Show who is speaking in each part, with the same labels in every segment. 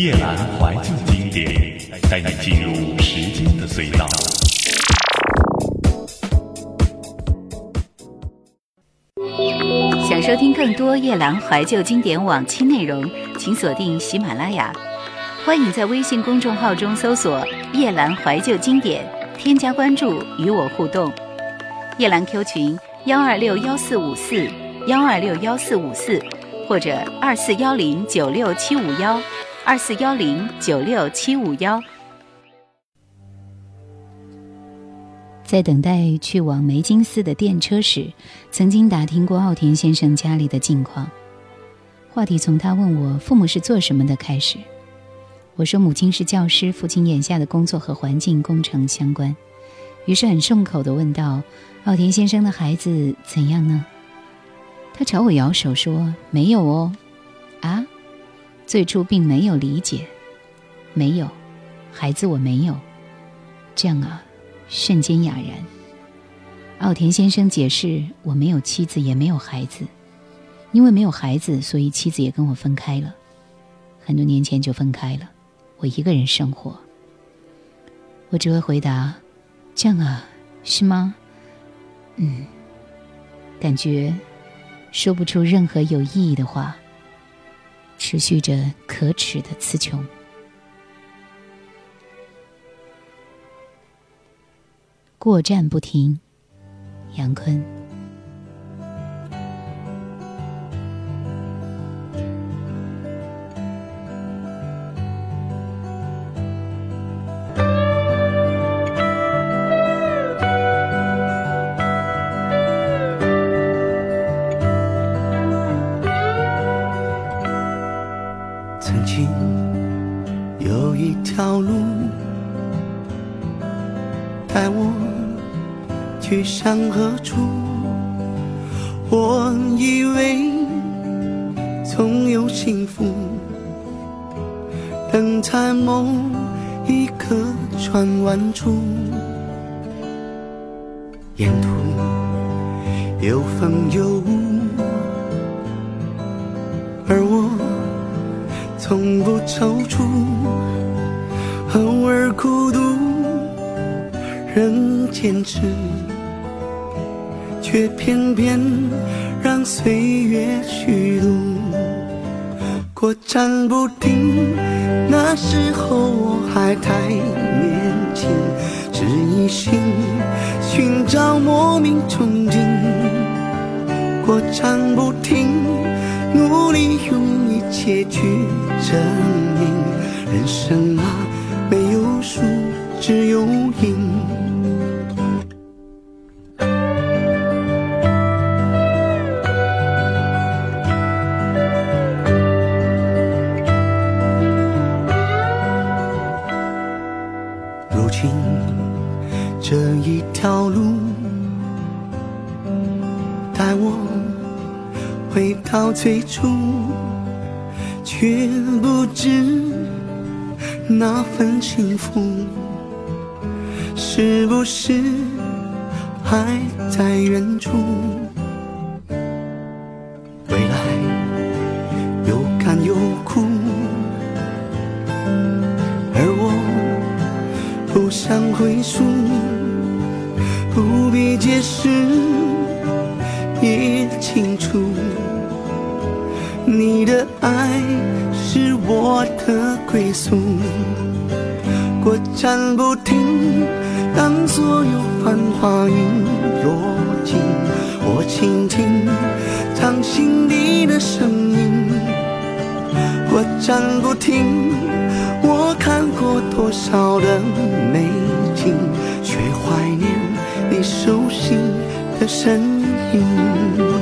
Speaker 1: 夜阑怀旧经典，带你进入时间的隧道。
Speaker 2: 想收听更多夜阑怀旧经典往期内容，请锁定喜马拉雅。欢迎在微信公众号中搜索“夜阑怀旧经典”，添加关注与我互动。夜阑 Q 群：幺二六幺四五四幺二六幺四五四，或者二四幺零九六七五幺。二四幺零九六七五幺，在等待去往梅金寺的电车时，曾经打听过奥田先生家里的近况。话题从他问我父母是做什么的开始。我说母亲是教师，父亲眼下的工作和环境工程相关。于是很顺口的问道：“奥田先生的孩子怎样呢？”他朝我摇手说：“没有哦。”啊？最初并没有理解，没有，孩子我没有。这样啊，瞬间哑然。奥田先生解释，我没有妻子，也没有孩子，因为没有孩子，所以妻子也跟我分开了，很多年前就分开了，我一个人生活。我只会回答，这样啊，是吗？嗯，感觉说不出任何有意义的话。持续着可耻的词穷，过站不停，杨坤。
Speaker 3: 朋友，而我从不踌躇，偶尔孤独，仍坚持，却偏偏让岁月虚度。过站不停，那时候我还太年轻，只一心寻找莫名憧憬。过站不停，努力用一切去证明。人生啊，没有输，只有赢。回到最初，却不知那份幸福是不是还在远处。话影落尽，我倾听掌心里的声音。我站不停，我看过多少的美景，却怀念你熟悉的身影。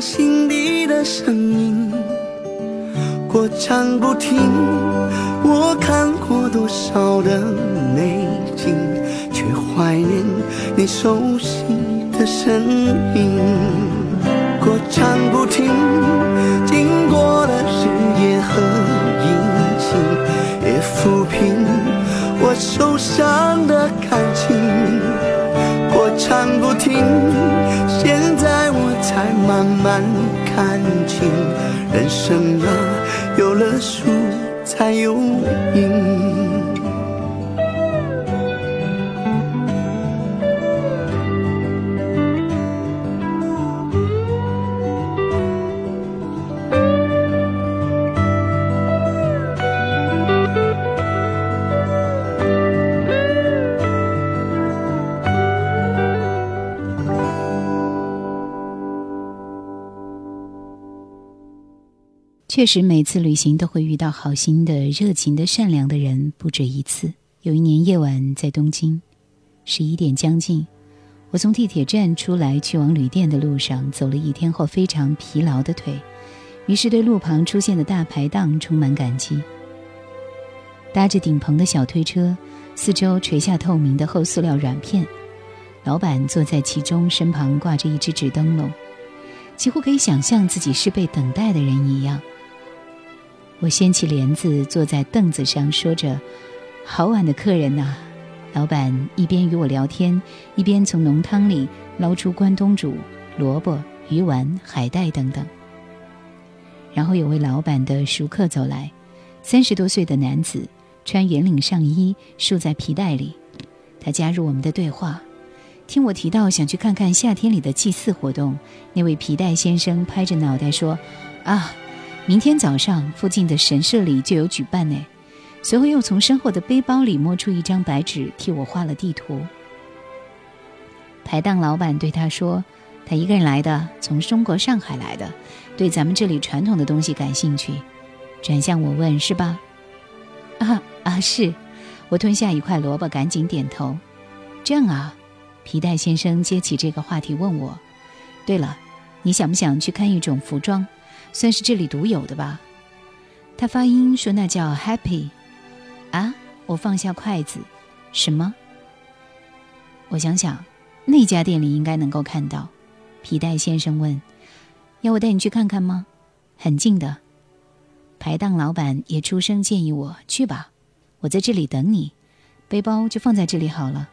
Speaker 3: 心底的声音，过唱不停。我看过多少的美景，却怀念你熟悉的身影。过唱不停，经过了日夜和阴晴，也抚平我受伤的。感。慢看清，人生啊，有了输才有赢。
Speaker 2: 确实，每次旅行都会遇到好心的、热情的、善良的人，不止一次。有一年夜晚在东京，十一点将近，我从地铁站出来，去往旅店的路上，走了一天后非常疲劳的腿，于是对路旁出现的大排档充满感激。搭着顶棚的小推车，四周垂下透明的厚塑料软片，老板坐在其中，身旁挂着一只纸灯笼，几乎可以想象自己是被等待的人一样。我掀起帘子，坐在凳子上，说着：“好晚的客人呐。”老板一边与我聊天，一边从浓汤里捞出关东煮、萝卜、鱼丸、海带等等。然后有位老板的熟客走来，三十多岁的男子，穿圆领上衣，束在皮带里。他加入我们的对话，听我提到想去看看夏天里的祭祀活动，那位皮带先生拍着脑袋说：“啊。”明天早上，附近的神社里就有举办呢。随后又从身后的背包里摸出一张白纸，替我画了地图。排档老板对他说：“他一个人来的，从中国上海来的，对咱们这里传统的东西感兴趣。”转向我问：“是吧？”“啊啊，是。”我吞下一块萝卜，赶紧点头。“这样啊。”皮带先生接起这个话题问我：“对了，你想不想去看一种服装？”算是这里独有的吧，他发音说那叫 happy，啊！我放下筷子，什么？我想想，那家店里应该能够看到。皮带先生问：“要我带你去看看吗？”很近的，排档老板也出声建议我：“去吧，我在这里等你，背包就放在这里好了。”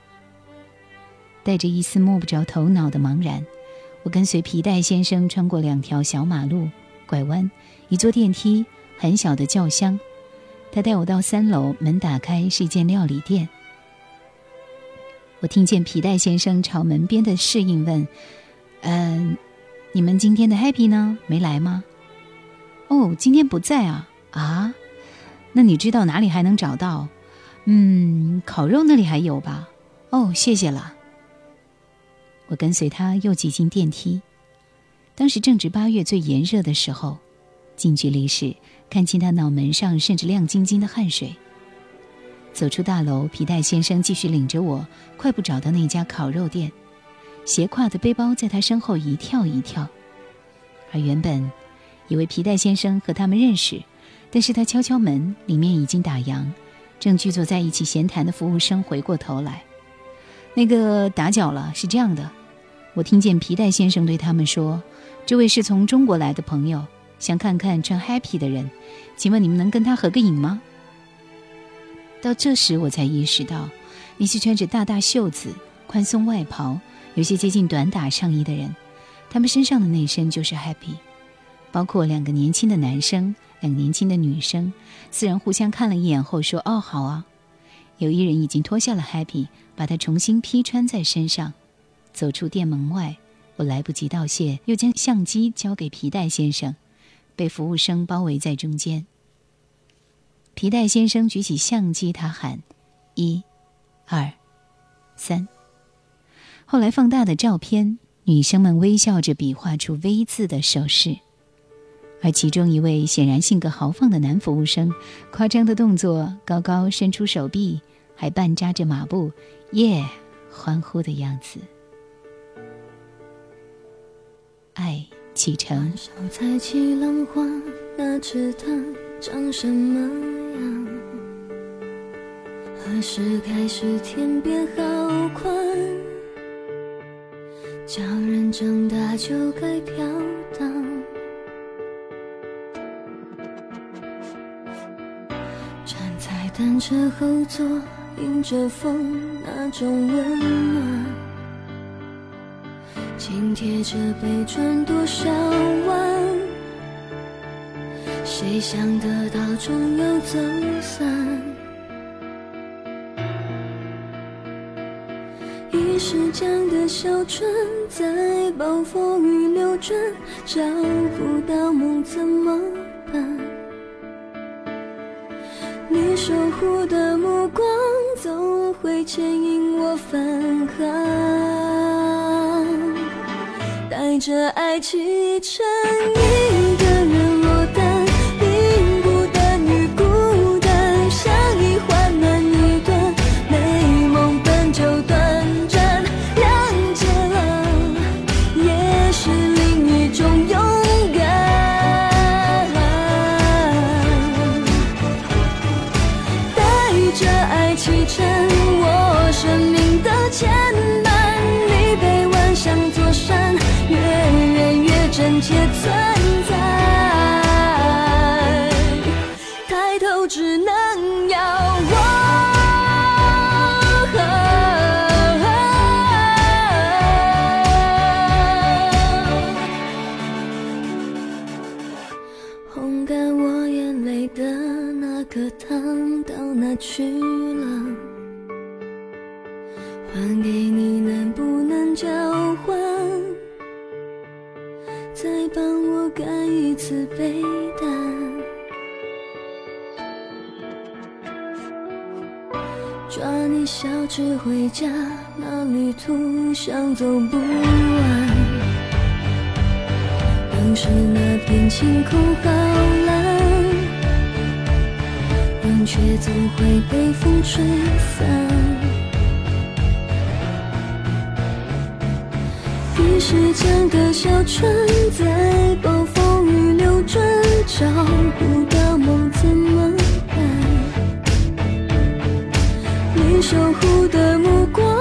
Speaker 2: 带着一丝摸不着头脑的茫然，我跟随皮带先生穿过两条小马路。拐弯，一座电梯，很小的轿厢。他带我到三楼，门打开，是一间料理店。我听见皮带先生朝门边的侍应问：“嗯，你们今天的 Happy 呢？没来吗？”“哦，今天不在啊。”“啊？那你知道哪里还能找到？”“嗯，烤肉那里还有吧。”“哦，谢谢了。”我跟随他，又挤进电梯。当时正值八月最炎热的时候，近距离时看清他脑门上渗着亮晶晶的汗水。走出大楼，皮带先生继续领着我快步找到那家烤肉店，斜挎的背包在他身后一跳一跳。而原本以为皮带先生和他们认识，但是他敲敲门，里面已经打烊。正聚坐在一起闲谈的服务生回过头来：“那个打搅了，是这样的，我听见皮带先生对他们说。”这位是从中国来的朋友，想看看穿 happy 的人，请问你们能跟他合个影吗？到这时我才意识到，那些穿着大大袖子、宽松外袍、有些接近短打上衣的人，他们身上的那身就是 happy。包括两个年轻的男生、两个年轻的女生，四人互相看了一眼后说：“哦，好啊。”有一人已经脱下了 happy，把它重新披穿在身上，走出店门外。我来不及道谢，又将相机交给皮带先生，被服务生包围在中间。皮带先生举起相机，他喊：“一、二、三。”后来放大的照片，女生们微笑着比划出 “V” 字的手势，而其中一位显然性格豪放的男服务生，夸张的动作，高高伸出手臂，还半扎着马步，耶，欢呼的样子。爱启程
Speaker 4: 想抬起浪花那只糖长什么样何时开始天变好宽叫人长大就该飘荡站在单车后座迎着风那种温暖紧贴着，被转多少弯？谁想得到，终要走散？一时间的小船，在暴风雨流转，找不到梦怎么办？你守护的目光，总会牵引我返航。这爱，积成云。想走不完，当时那片晴空好蓝，梦却总会被风吹散。一时间的小船在暴风雨流转，找不到梦怎么办？你守护的目光。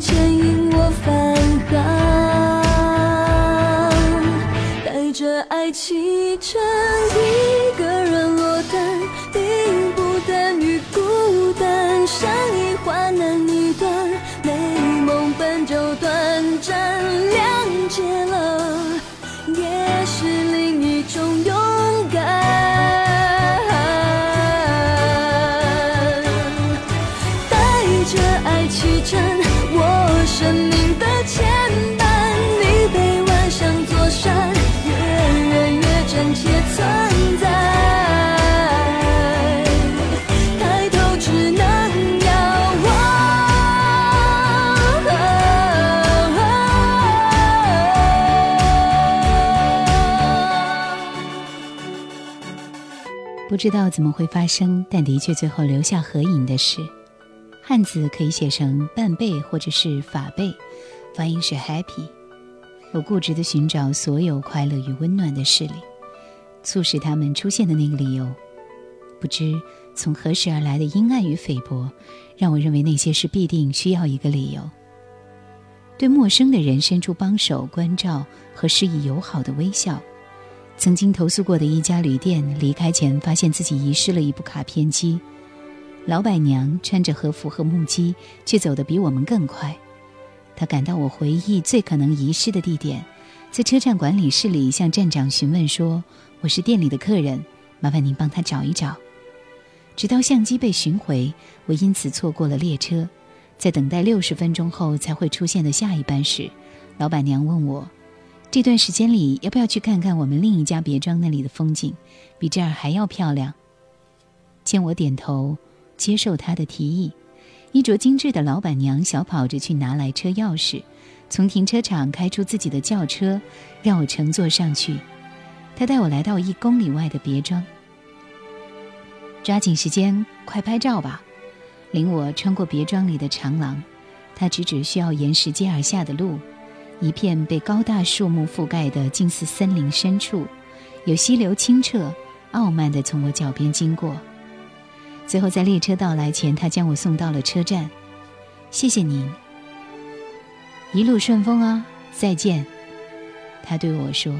Speaker 4: 牵引我返航，带着爱启程，一个人。不
Speaker 2: 知道怎么会发生，但的确最后留下合影的是，汉字可以写成“半贝”或者是“法贝”，发音是 “happy”。我固执地寻找所有快乐与温暖的事例，促使他们出现的那个理由。不知从何时而来的阴暗与菲薄，让我认为那些事必定需要一个理由。对陌生的人伸出帮手、关照和示意友好的微笑。曾经投诉过的一家旅店，离开前发现自己遗失了一部卡片机。老板娘穿着和服和木屐，却走得比我们更快。她赶到我回忆最可能遗失的地点，在车站管理室里向站长询问说：“我是店里的客人，麻烦您帮她找一找。”直到相机被寻回，我因此错过了列车。在等待六十分钟后才会出现的下一班时，老板娘问我。这段时间里，要不要去看看我们另一家别庄那里的风景，比这儿还要漂亮？见我点头接受他的提议，衣着精致的老板娘小跑着去拿来车钥匙，从停车场开出自己的轿车，让我乘坐上去。他带我来到一公里外的别庄，抓紧时间快拍照吧！
Speaker 4: 领我穿过别庄里的长廊，他指指需要沿石阶而下的路。一片被高大树木覆盖的近似森林深处，有溪流清澈，傲慢地从我脚边经过。最后，在列车到来前，他将我送到了车站。谢谢您，一路顺风啊！再见，他对我说。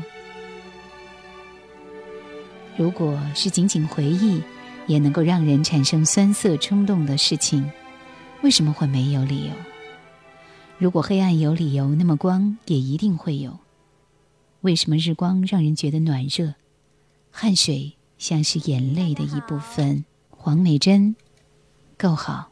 Speaker 4: 如果是仅仅回忆，也能够让人产生酸涩冲动的事情，为什么会没有理由？如果黑暗有理由，那么光也一定会有。为什么日光让人觉得暖热？汗水像是眼泪的一部分。黄美珍，够好。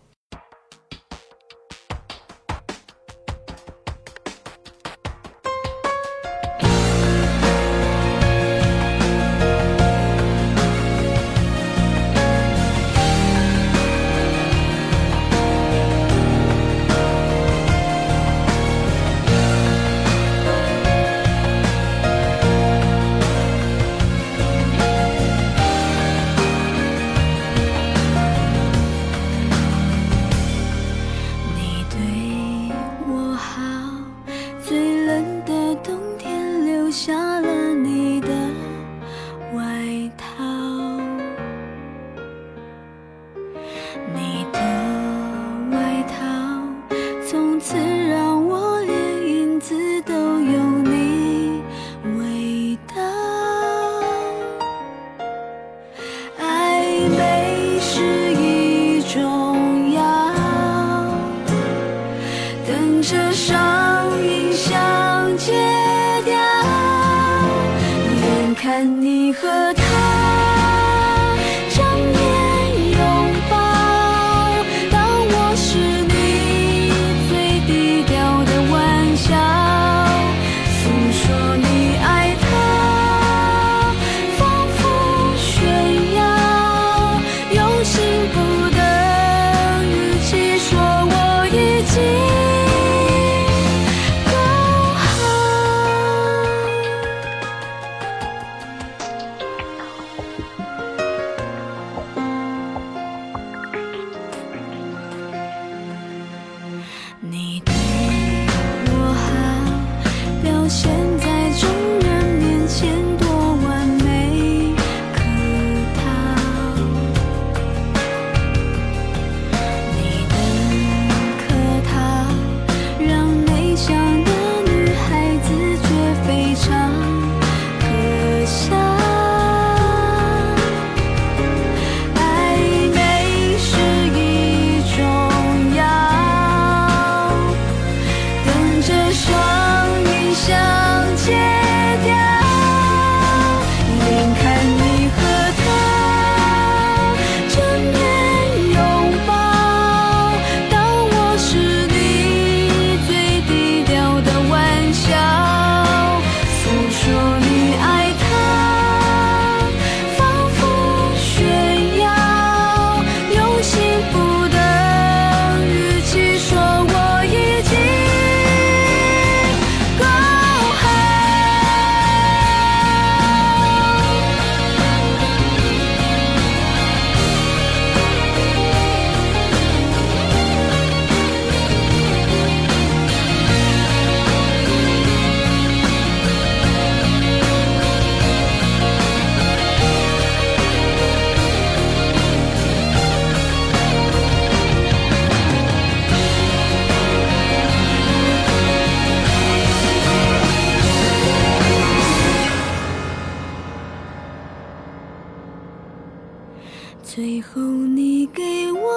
Speaker 2: 最后，你给我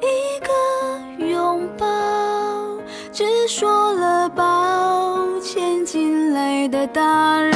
Speaker 2: 一个拥抱，只说了抱歉，进来打扰。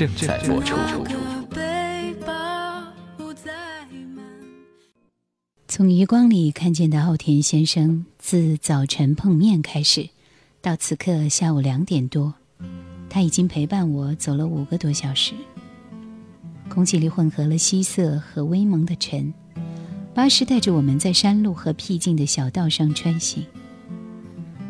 Speaker 5: 正在做。出出出
Speaker 2: 从余光里看见的奥田先生，自早晨碰面开始，到此刻下午两点多，他已经陪伴我走了五个多小时。空气里混合了稀色和微蒙的尘，巴士带着我们在山路和僻静的小道上穿行。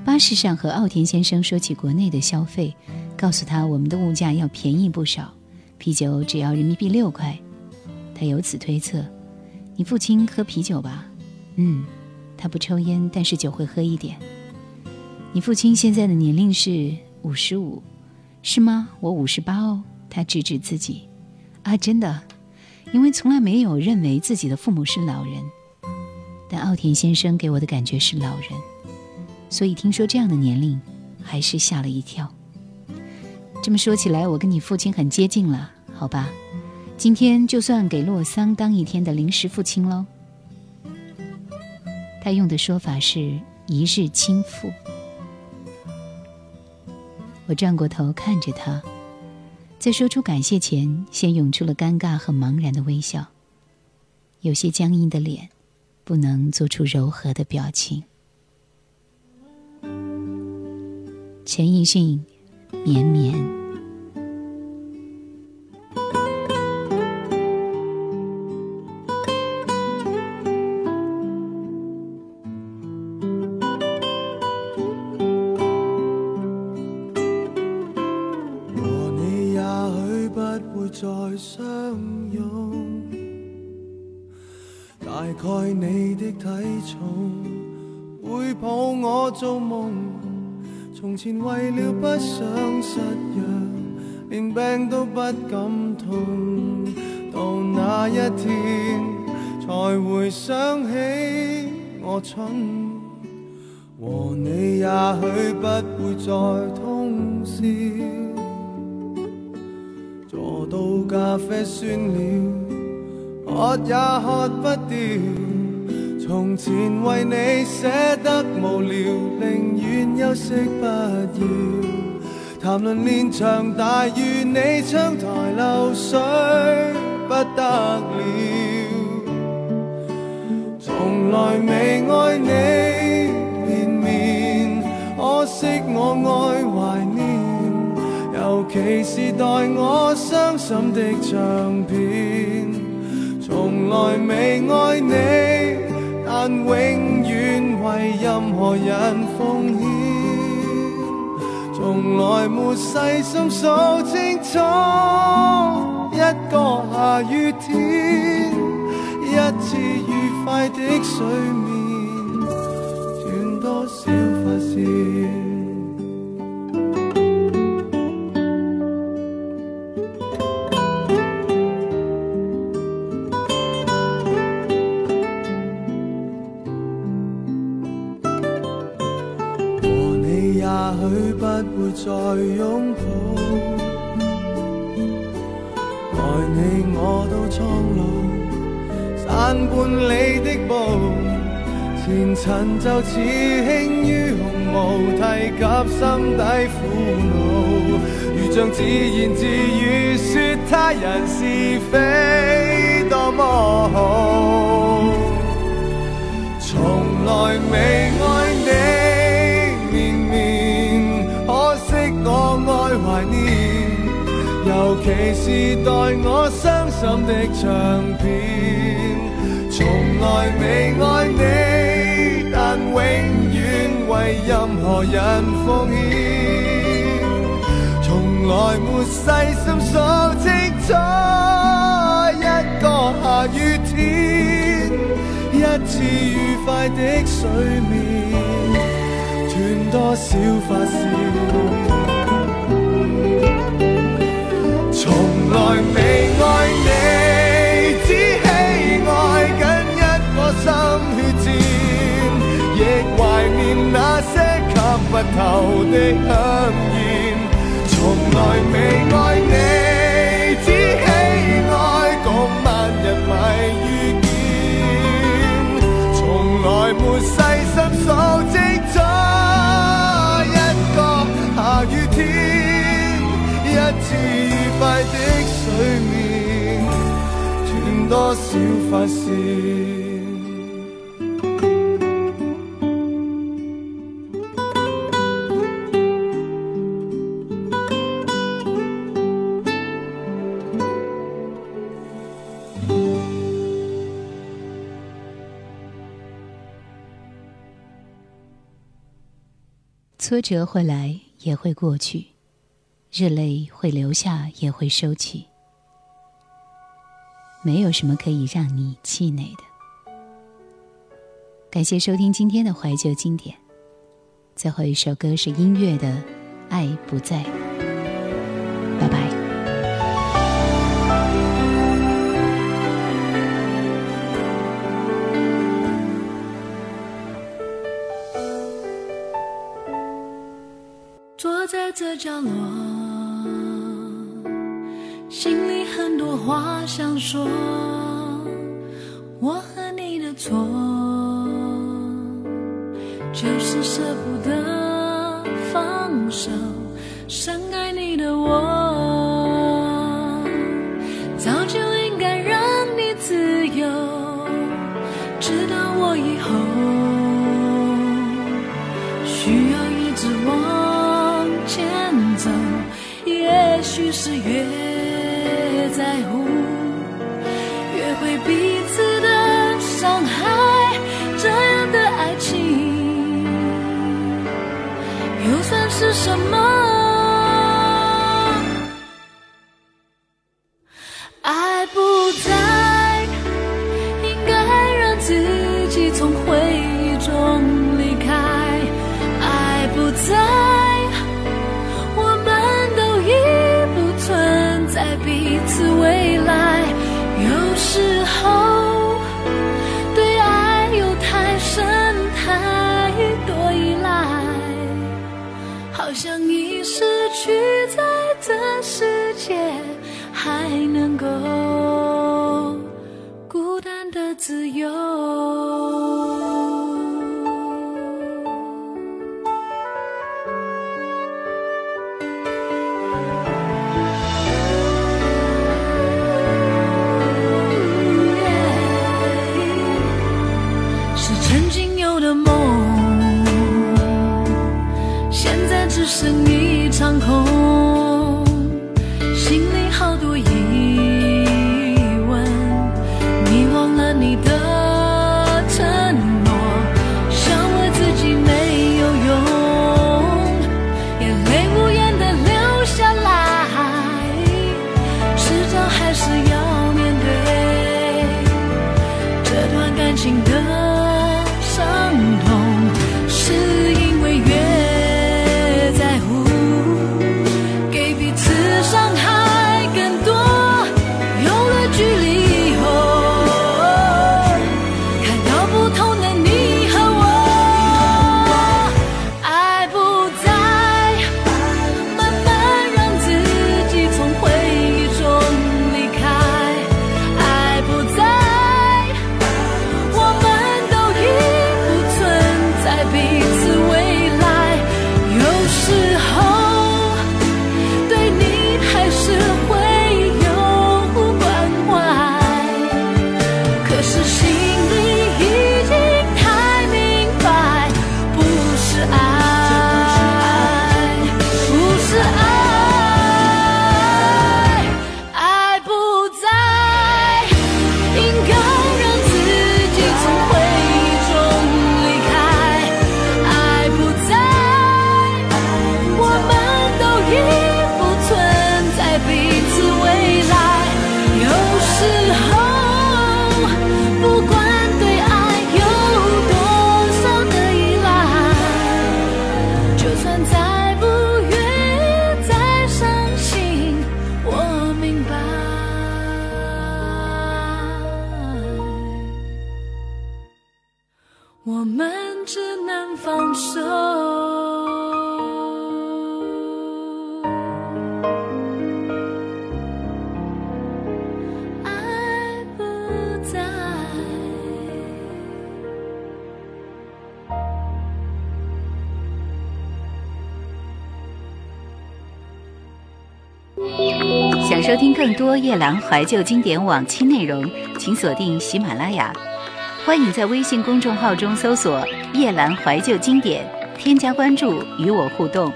Speaker 2: 巴士上和奥田先生说起国内的消费。告诉他，我们的物价要便宜不少，啤酒只要人民币六块。他由此推测，你父亲喝啤酒吧？嗯，他不抽烟，但是酒会喝一点。你父亲现在的年龄是五十五，是吗？我五十八哦。他指指自己。啊，真的，因为从来没有认为自己的父母是老人，但奥田先生给我的感觉是老人，所以听说这样的年龄，还是吓了一跳。这么说起来，我跟你父亲很接近了，好吧？今天就算给洛桑当一天的临时父亲喽。他用的说法是一日亲父。我转过头看着他，在说出感谢前，先涌出了尴尬和茫然的微笑，有些僵硬的脸，不能做出柔和的表情。陈奕迅。绵绵，
Speaker 6: 和你也许不会再相拥，大概你的体重会抱我做梦。从前为了不想失约，连病都不敢痛。到那一天，才回想起我蠢。和你也许不会再通宵，坐到咖啡酸了，喝也喝不掉。从前为你舍得无聊，宁愿休息不要谈论连场，大雨你窗台流水不得了。从来未爱你绵绵，可惜我爱怀念，尤其是代我伤心的唱片。从来未爱你。但永远为任何人奉献，从来没细心数清楚，一个下雨天，一次愉快的睡眠，断多少发线。去拥抱，爱你我都苍老，散半你的步，前尘就似轻于鸿毛，提及心底苦恼，如像自言自语说他人是非，多么好，从来未。其是代我伤心的唱片，从来未爱你，但永远为任何人奉献。从来没细心数清楚一个下雨天，一次愉快的睡眠，断多少发丝。一头的香烟，从来未爱你，只喜爱共万人迷遇见。从来没细心数收集，一个下雨天，一次愉快的睡眠，断多少发线。
Speaker 2: 挫折会来，也会过去；热泪会流下，也会收起。没有什么可以让你气馁的。感谢收听今天的怀旧经典，最后一首歌是音乐的《爱不在》。
Speaker 4: 的角落，心里很多话想说。许是越在乎，越会彼此的伤害。这样的爱情，又算是什么？放手，爱不在。
Speaker 2: 想收听更多夜郎怀旧经典往期内容，请锁定喜马拉雅。欢迎在微信公众号中搜索“夜兰怀旧经典”，添加关注与我互动。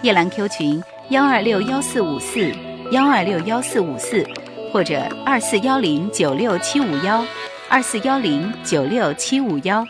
Speaker 2: 夜兰 Q 群：幺二六幺四五四幺二六幺四五四，或者二四幺零九六七五幺二四幺零九六七五幺。